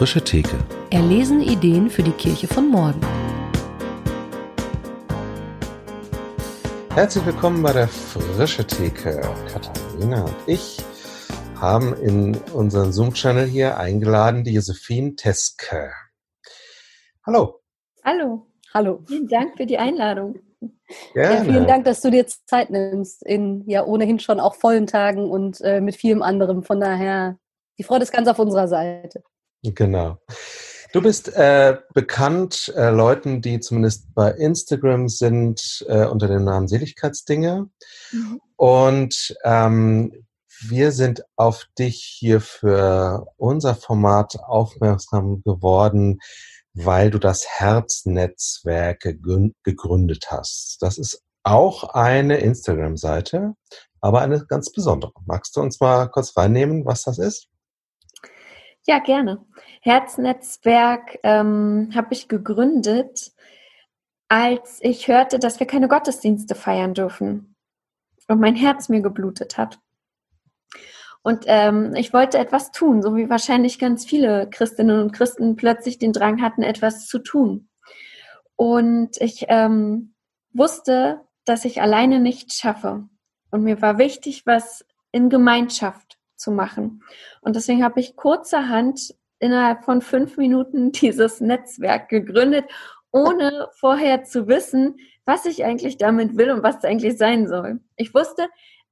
frische Theke. Erlesen Ideen für die Kirche von morgen. Herzlich willkommen bei der frische Theke. Katharina und ich haben in unseren Zoom-Channel hier eingeladen die Josephine Teske. Hallo. Hallo. Hallo. Vielen Dank für die Einladung. Gerne. Ja, vielen Dank, dass du dir Zeit nimmst in ja ohnehin schon auch vollen Tagen und äh, mit vielem anderem. Von daher, die Freude ist ganz auf unserer Seite. Genau. Du bist äh, bekannt äh, Leuten, die zumindest bei Instagram sind, äh, unter dem Namen Seligkeitsdinge. Mhm. Und ähm, wir sind auf dich hier für unser Format aufmerksam geworden, weil du das Herznetzwerk gegründet hast. Das ist auch eine Instagram-Seite, aber eine ganz besondere. Magst du uns mal kurz reinnehmen, was das ist? Ja, gerne. Herznetzwerk ähm, habe ich gegründet, als ich hörte, dass wir keine Gottesdienste feiern dürfen und mein Herz mir geblutet hat. Und ähm, ich wollte etwas tun, so wie wahrscheinlich ganz viele Christinnen und Christen plötzlich den Drang hatten, etwas zu tun. Und ich ähm, wusste, dass ich alleine nicht schaffe. Und mir war wichtig, was in Gemeinschaft zu machen. Und deswegen habe ich kurzerhand innerhalb von fünf Minuten dieses Netzwerk gegründet, ohne vorher zu wissen, was ich eigentlich damit will und was es eigentlich sein soll. Ich wusste,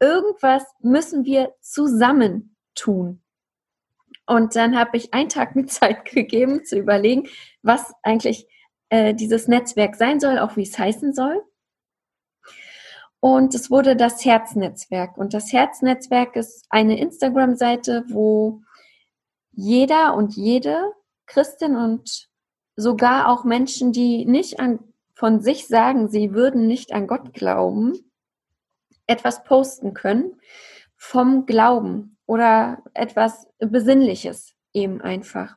irgendwas müssen wir zusammen tun. Und dann habe ich einen Tag mit Zeit gegeben, zu überlegen, was eigentlich äh, dieses Netzwerk sein soll, auch wie es heißen soll. Und es wurde das Herznetzwerk. Und das Herznetzwerk ist eine Instagram-Seite, wo jeder und jede Christin und sogar auch Menschen, die nicht an, von sich sagen, sie würden nicht an Gott glauben, etwas posten können vom Glauben oder etwas Besinnliches eben einfach.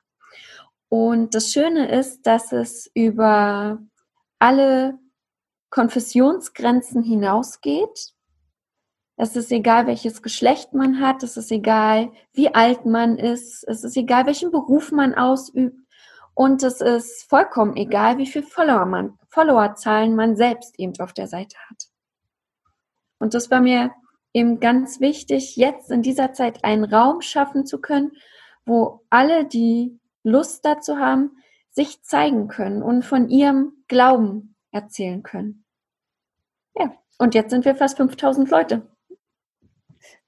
Und das Schöne ist, dass es über alle Konfessionsgrenzen hinausgeht. Es ist egal, welches Geschlecht man hat, es ist egal, wie alt man ist, es ist egal, welchen Beruf man ausübt und es ist vollkommen egal, wie viel Follower man, Followerzahlen man selbst eben auf der Seite hat. Und das war mir eben ganz wichtig, jetzt in dieser Zeit einen Raum schaffen zu können, wo alle, die Lust dazu haben, sich zeigen können und von ihrem Glauben erzählen können. Ja, und jetzt sind wir fast 5000 Leute.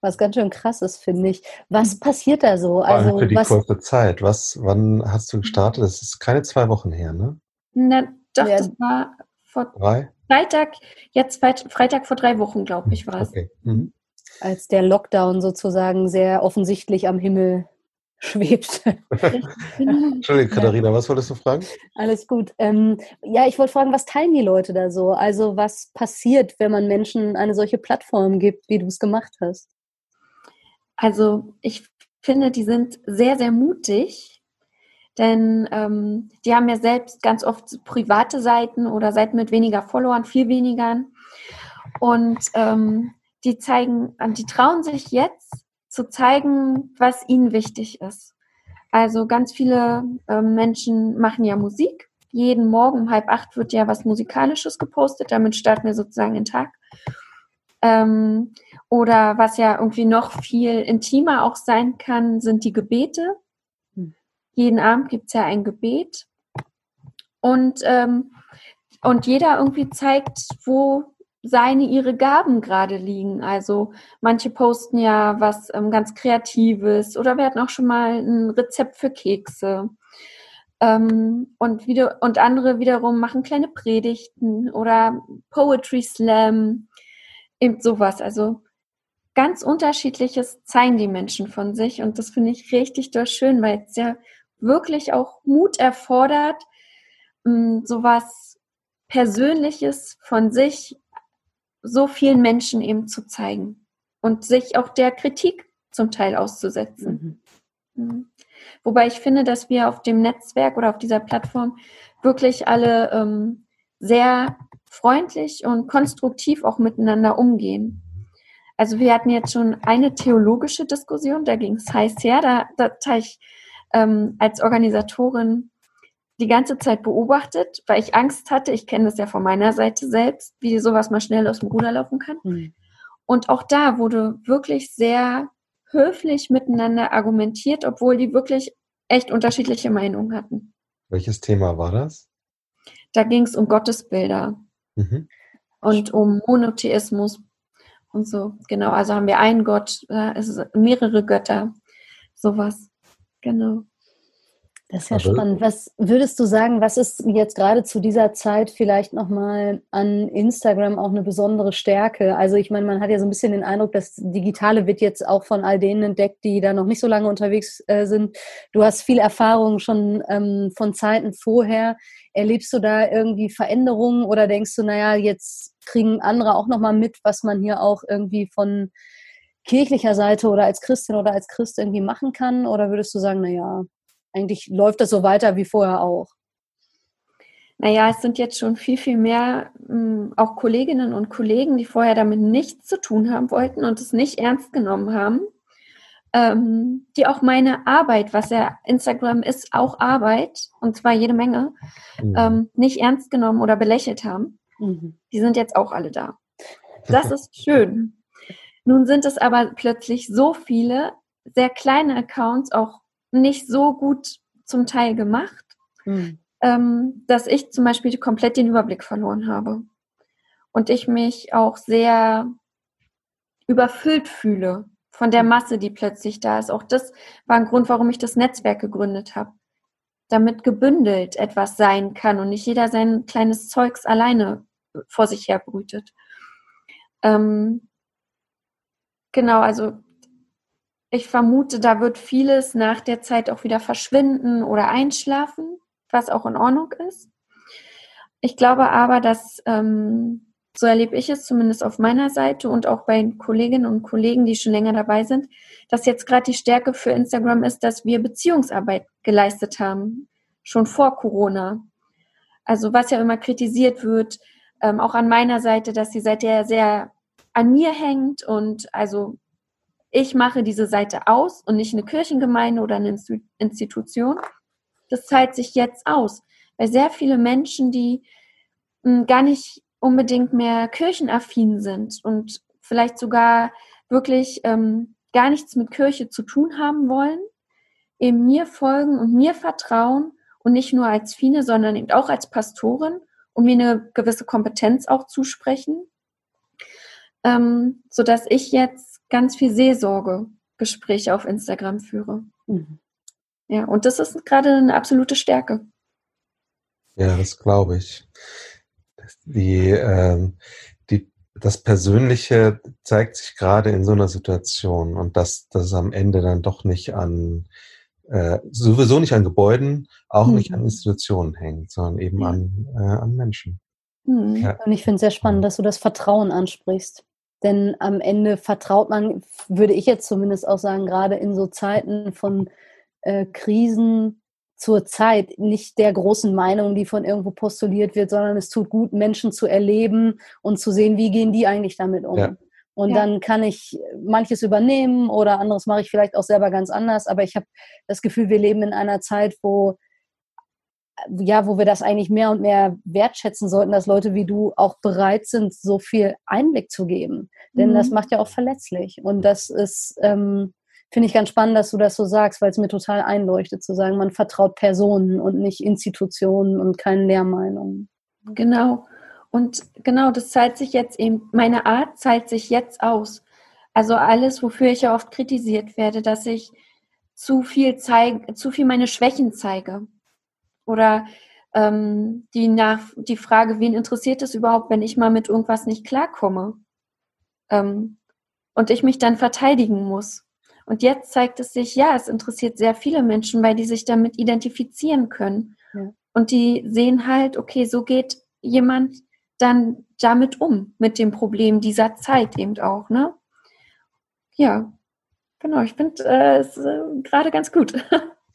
Was ganz schön krass ist, finde ich. Was passiert da so? Also, für die was, kurze Zeit. Was, wann hast du gestartet? Das ist keine zwei Wochen her, ne? Na, doch, ja. das war vor drei? Freitag, jetzt Freitag vor drei Wochen, glaube ich, war es. Okay. Mhm. Als der Lockdown sozusagen sehr offensichtlich am Himmel schwebt. Entschuldigung, Katharina, was wolltest du fragen? Alles gut. Ähm, ja, ich wollte fragen, was teilen die Leute da so? Also was passiert, wenn man Menschen eine solche Plattform gibt, wie du es gemacht hast? Also ich finde, die sind sehr, sehr mutig denn ähm, die haben ja selbst ganz oft private Seiten oder Seiten mit weniger Followern, viel weniger. Und ähm, die zeigen, die trauen sich jetzt zu zeigen, was ihnen wichtig ist. Also ganz viele äh, Menschen machen ja Musik. Jeden Morgen um halb acht wird ja was Musikalisches gepostet. Damit starten wir sozusagen den Tag. Ähm, oder was ja irgendwie noch viel intimer auch sein kann, sind die Gebete. Jeden Abend gibt es ja ein Gebet. Und, ähm, und jeder irgendwie zeigt, wo seine, ihre Gaben gerade liegen. Also manche posten ja was ähm, ganz Kreatives oder wir hatten auch schon mal ein Rezept für Kekse. Ähm, und, wieder, und andere wiederum machen kleine Predigten oder Poetry Slam, eben sowas. Also ganz unterschiedliches zeigen die Menschen von sich und das finde ich richtig schön, weil es ja wirklich auch Mut erfordert, mm, sowas Persönliches von sich so vielen Menschen eben zu zeigen und sich auch der Kritik zum Teil auszusetzen. Mhm. mhm. Wobei ich finde, dass wir auf dem Netzwerk oder auf dieser Plattform wirklich alle ähm, sehr freundlich und konstruktiv auch miteinander umgehen. Also wir hatten jetzt schon eine theologische Diskussion, da ging es heiß her, da, da, da ich ähm, als Organisatorin die ganze Zeit beobachtet, weil ich Angst hatte. Ich kenne das ja von meiner Seite selbst, wie sowas mal schnell aus dem Ruder laufen kann. Mhm. Und auch da wurde wirklich sehr höflich miteinander argumentiert, obwohl die wirklich echt unterschiedliche Meinungen hatten. Welches Thema war das? Da ging es um Gottesbilder mhm. und um Monotheismus und so. Genau, also haben wir einen Gott, äh, es sind mehrere Götter, sowas. Genau. Das ist ja Aber spannend. Was würdest du sagen, was ist jetzt gerade zu dieser Zeit vielleicht nochmal an Instagram auch eine besondere Stärke? Also ich meine, man hat ja so ein bisschen den Eindruck, das Digitale wird jetzt auch von all denen entdeckt, die da noch nicht so lange unterwegs äh, sind. Du hast viel Erfahrung schon ähm, von Zeiten vorher. Erlebst du da irgendwie Veränderungen oder denkst du, naja, jetzt kriegen andere auch nochmal mit, was man hier auch irgendwie von kirchlicher Seite oder als Christin oder als Christ irgendwie machen kann? Oder würdest du sagen, naja, eigentlich läuft das so weiter wie vorher auch. Naja, es sind jetzt schon viel, viel mehr ähm, auch Kolleginnen und Kollegen, die vorher damit nichts zu tun haben wollten und es nicht ernst genommen haben, ähm, die auch meine Arbeit, was ja Instagram ist, auch Arbeit, und zwar jede Menge, mhm. ähm, nicht ernst genommen oder belächelt haben. Mhm. Die sind jetzt auch alle da. Das ist schön. Nun sind es aber plötzlich so viele sehr kleine Accounts, auch nicht so gut zum Teil gemacht, mhm. ähm, dass ich zum Beispiel komplett den Überblick verloren habe. Und ich mich auch sehr überfüllt fühle von der Masse, die plötzlich da ist. Auch das war ein Grund, warum ich das Netzwerk gegründet habe. Damit gebündelt etwas sein kann und nicht jeder sein kleines Zeugs alleine vor sich her brütet. Ähm, genau, also ich vermute, da wird vieles nach der Zeit auch wieder verschwinden oder einschlafen, was auch in Ordnung ist. Ich glaube aber, dass, ähm, so erlebe ich es zumindest auf meiner Seite und auch bei Kolleginnen und Kollegen, die schon länger dabei sind, dass jetzt gerade die Stärke für Instagram ist, dass wir Beziehungsarbeit geleistet haben, schon vor Corona. Also was ja immer kritisiert wird, ähm, auch an meiner Seite, dass die Seite ja sehr an mir hängt und also ich mache diese Seite aus und nicht eine Kirchengemeinde oder eine Institution. Das zahlt sich jetzt aus, weil sehr viele Menschen, die hm, gar nicht unbedingt mehr kirchenaffin sind und vielleicht sogar wirklich ähm, gar nichts mit Kirche zu tun haben wollen, eben mir folgen und mir vertrauen und nicht nur als Fine, sondern eben auch als Pastorin und mir eine gewisse Kompetenz auch zusprechen, ähm, sodass ich jetzt ganz viel Seelsorgegespräche auf Instagram führe. Mhm. Ja, und das ist gerade eine absolute Stärke. Ja, das glaube ich. Die, ähm, die, das Persönliche zeigt sich gerade in so einer Situation und dass das am Ende dann doch nicht an, äh, sowieso nicht an Gebäuden, auch mhm. nicht an Institutionen hängt, sondern eben ja. an, äh, an Menschen. Mhm. Ja. Und ich finde es sehr spannend, dass du das Vertrauen ansprichst. Denn am Ende vertraut man, würde ich jetzt zumindest auch sagen, gerade in so Zeiten von äh, Krisen zur Zeit nicht der großen Meinung, die von irgendwo postuliert wird, sondern es tut gut, Menschen zu erleben und zu sehen, wie gehen die eigentlich damit um. Ja. Und ja. dann kann ich manches übernehmen oder anderes mache ich vielleicht auch selber ganz anders. Aber ich habe das Gefühl, wir leben in einer Zeit, wo ja, wo wir das eigentlich mehr und mehr wertschätzen sollten, dass Leute wie du auch bereit sind, so viel Einblick zu geben. Denn mhm. das macht ja auch verletzlich. Und das ist, ähm, finde ich ganz spannend, dass du das so sagst, weil es mir total einleuchtet, zu sagen, man vertraut Personen und nicht Institutionen und keinen Lehrmeinungen. Genau. Und genau, das zahlt sich jetzt eben, meine Art zahlt sich jetzt aus. Also alles, wofür ich ja oft kritisiert werde, dass ich zu viel zeige, zu viel meine Schwächen zeige oder ähm, die, nach, die Frage, wen interessiert es überhaupt, wenn ich mal mit irgendwas nicht klarkomme? Ähm, und ich mich dann verteidigen muss. Und jetzt zeigt es sich, ja, es interessiert sehr viele Menschen, weil die sich damit identifizieren können. Ja. Und die sehen halt, okay, so geht jemand dann damit um, mit dem Problem dieser Zeit eben auch, ne? Ja, genau, ich finde äh, es äh, gerade ganz gut.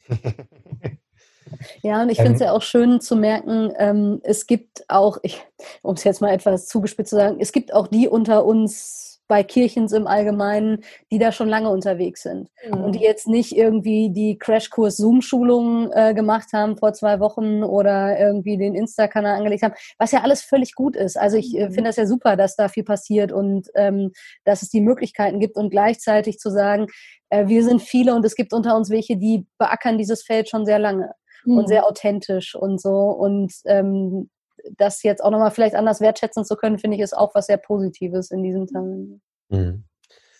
Ja, und ich finde es ähm, ja auch schön zu merken, ähm, es gibt auch, um es jetzt mal etwas zugespitzt zu sagen, es gibt auch die unter uns bei Kirchens im Allgemeinen, die da schon lange unterwegs sind mhm. und die jetzt nicht irgendwie die Crashkurs Zoom-Schulungen äh, gemacht haben vor zwei Wochen oder irgendwie den Insta-Kanal angelegt haben, was ja alles völlig gut ist. Also ich äh, mhm. finde das ja super, dass da viel passiert und ähm, dass es die Möglichkeiten gibt und gleichzeitig zu sagen, äh, wir sind viele und es gibt unter uns welche, die beackern dieses Feld schon sehr lange mhm. und sehr authentisch und so und ähm, das jetzt auch nochmal vielleicht anders wertschätzen zu können, finde ich, ist auch was sehr Positives in diesen Tagen. Mhm.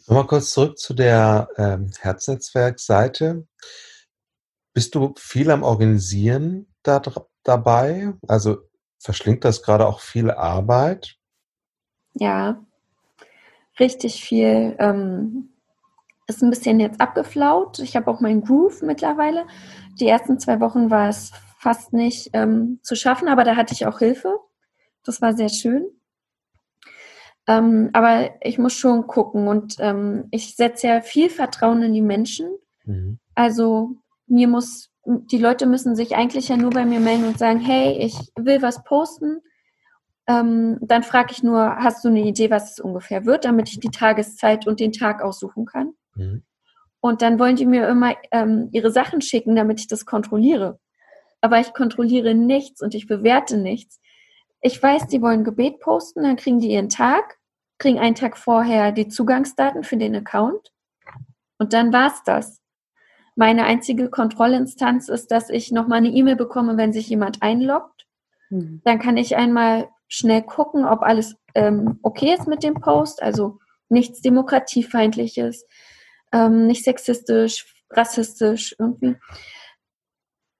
Nochmal kurz zurück zu der ähm, Herznetzwerk-Seite. Bist du viel am Organisieren da, dabei? Also verschlingt das gerade auch viel Arbeit? Ja, richtig viel. Ähm, ist ein bisschen jetzt abgeflaut. Ich habe auch meinen Groove mittlerweile. Die ersten zwei Wochen war es fast nicht ähm, zu schaffen, aber da hatte ich auch Hilfe. Das war sehr schön. Ähm, aber ich muss schon gucken und ähm, ich setze ja viel Vertrauen in die Menschen. Mhm. Also mir muss, die Leute müssen sich eigentlich ja nur bei mir melden und sagen, hey, ich will was posten. Ähm, dann frage ich nur, hast du eine Idee, was es ungefähr wird, damit ich die Tageszeit und den Tag aussuchen kann. Mhm. Und dann wollen die mir immer ähm, ihre Sachen schicken, damit ich das kontrolliere aber ich kontrolliere nichts und ich bewerte nichts. Ich weiß, die wollen Gebet posten, dann kriegen die ihren Tag, kriegen einen Tag vorher die Zugangsdaten für den Account und dann war's das. Meine einzige Kontrollinstanz ist, dass ich nochmal eine E-Mail bekomme, wenn sich jemand einloggt. Mhm. Dann kann ich einmal schnell gucken, ob alles ähm, okay ist mit dem Post, also nichts demokratiefeindliches, ähm, nicht sexistisch, rassistisch irgendwie.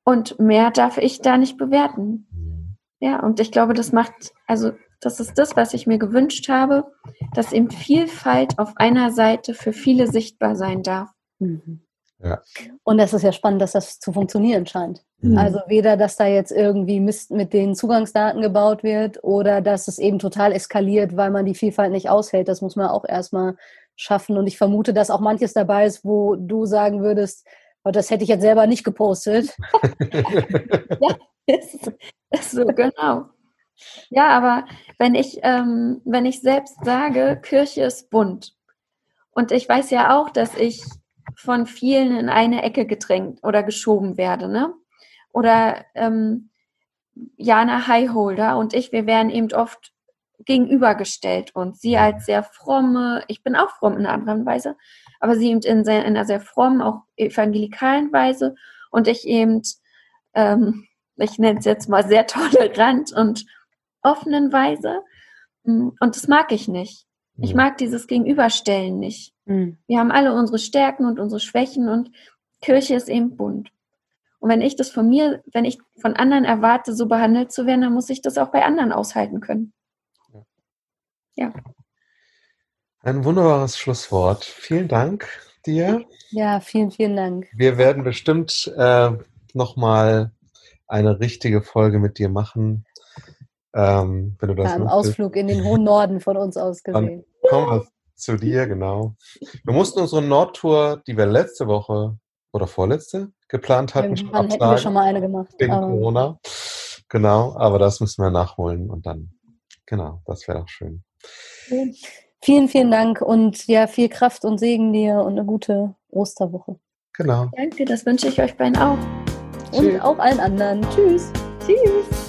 Und mehr darf ich da nicht bewerten. Mhm. Ja, und ich glaube, das macht, also das ist das, was ich mir gewünscht habe, dass eben Vielfalt auf einer Seite für viele sichtbar sein darf. Mhm. Ja. Und das ist ja spannend, dass das zu funktionieren scheint. Mhm. Also weder, dass da jetzt irgendwie Mist mit den Zugangsdaten gebaut wird oder dass es eben total eskaliert, weil man die Vielfalt nicht aushält. Das muss man auch erstmal schaffen. Und ich vermute, dass auch manches dabei ist, wo du sagen würdest, aber das hätte ich jetzt selber nicht gepostet. ja, ist, ist so, genau. Ja, aber wenn ich, ähm, wenn ich selbst sage, Kirche ist bunt und ich weiß ja auch, dass ich von vielen in eine Ecke gedrängt oder geschoben werde, ne? Oder ähm, Jana Highholder und ich, wir werden eben oft gegenübergestellt und sie als sehr fromme, ich bin auch fromm in einer anderen Weise, aber sie eben in, sehr, in einer sehr frommen, auch evangelikalen Weise und ich eben, ähm, ich nenne es jetzt mal sehr tolerant und offenen Weise. Mm, und das mag ich nicht. Ich mag dieses Gegenüberstellen nicht. Mhm. Wir haben alle unsere Stärken und unsere Schwächen und Kirche ist eben bunt. Und wenn ich das von mir, wenn ich von anderen erwarte, so behandelt zu werden, dann muss ich das auch bei anderen aushalten können. Ja. Ein wunderbares Schlusswort. Vielen Dank dir. Ja, vielen, vielen Dank. Wir werden bestimmt äh, nochmal eine richtige Folge mit dir machen. Ähm, wenn du das ja, Im Ausflug in den hohen Norden von uns aus gesehen. Dann kommen wir zu dir, genau. Wir mussten unsere Nordtour, die wir letzte Woche oder vorletzte geplant hatten, schon absagen. hätten wir schon mal eine gemacht. Wegen Corona. Genau, aber das müssen wir nachholen und dann, genau, das wäre doch schön. Vielen, vielen Dank und ja, viel Kraft und Segen dir und eine gute Osterwoche. Genau. Danke, das wünsche ich euch beiden auch. Und Tschüss. auch allen anderen. Tschüss. Tschüss.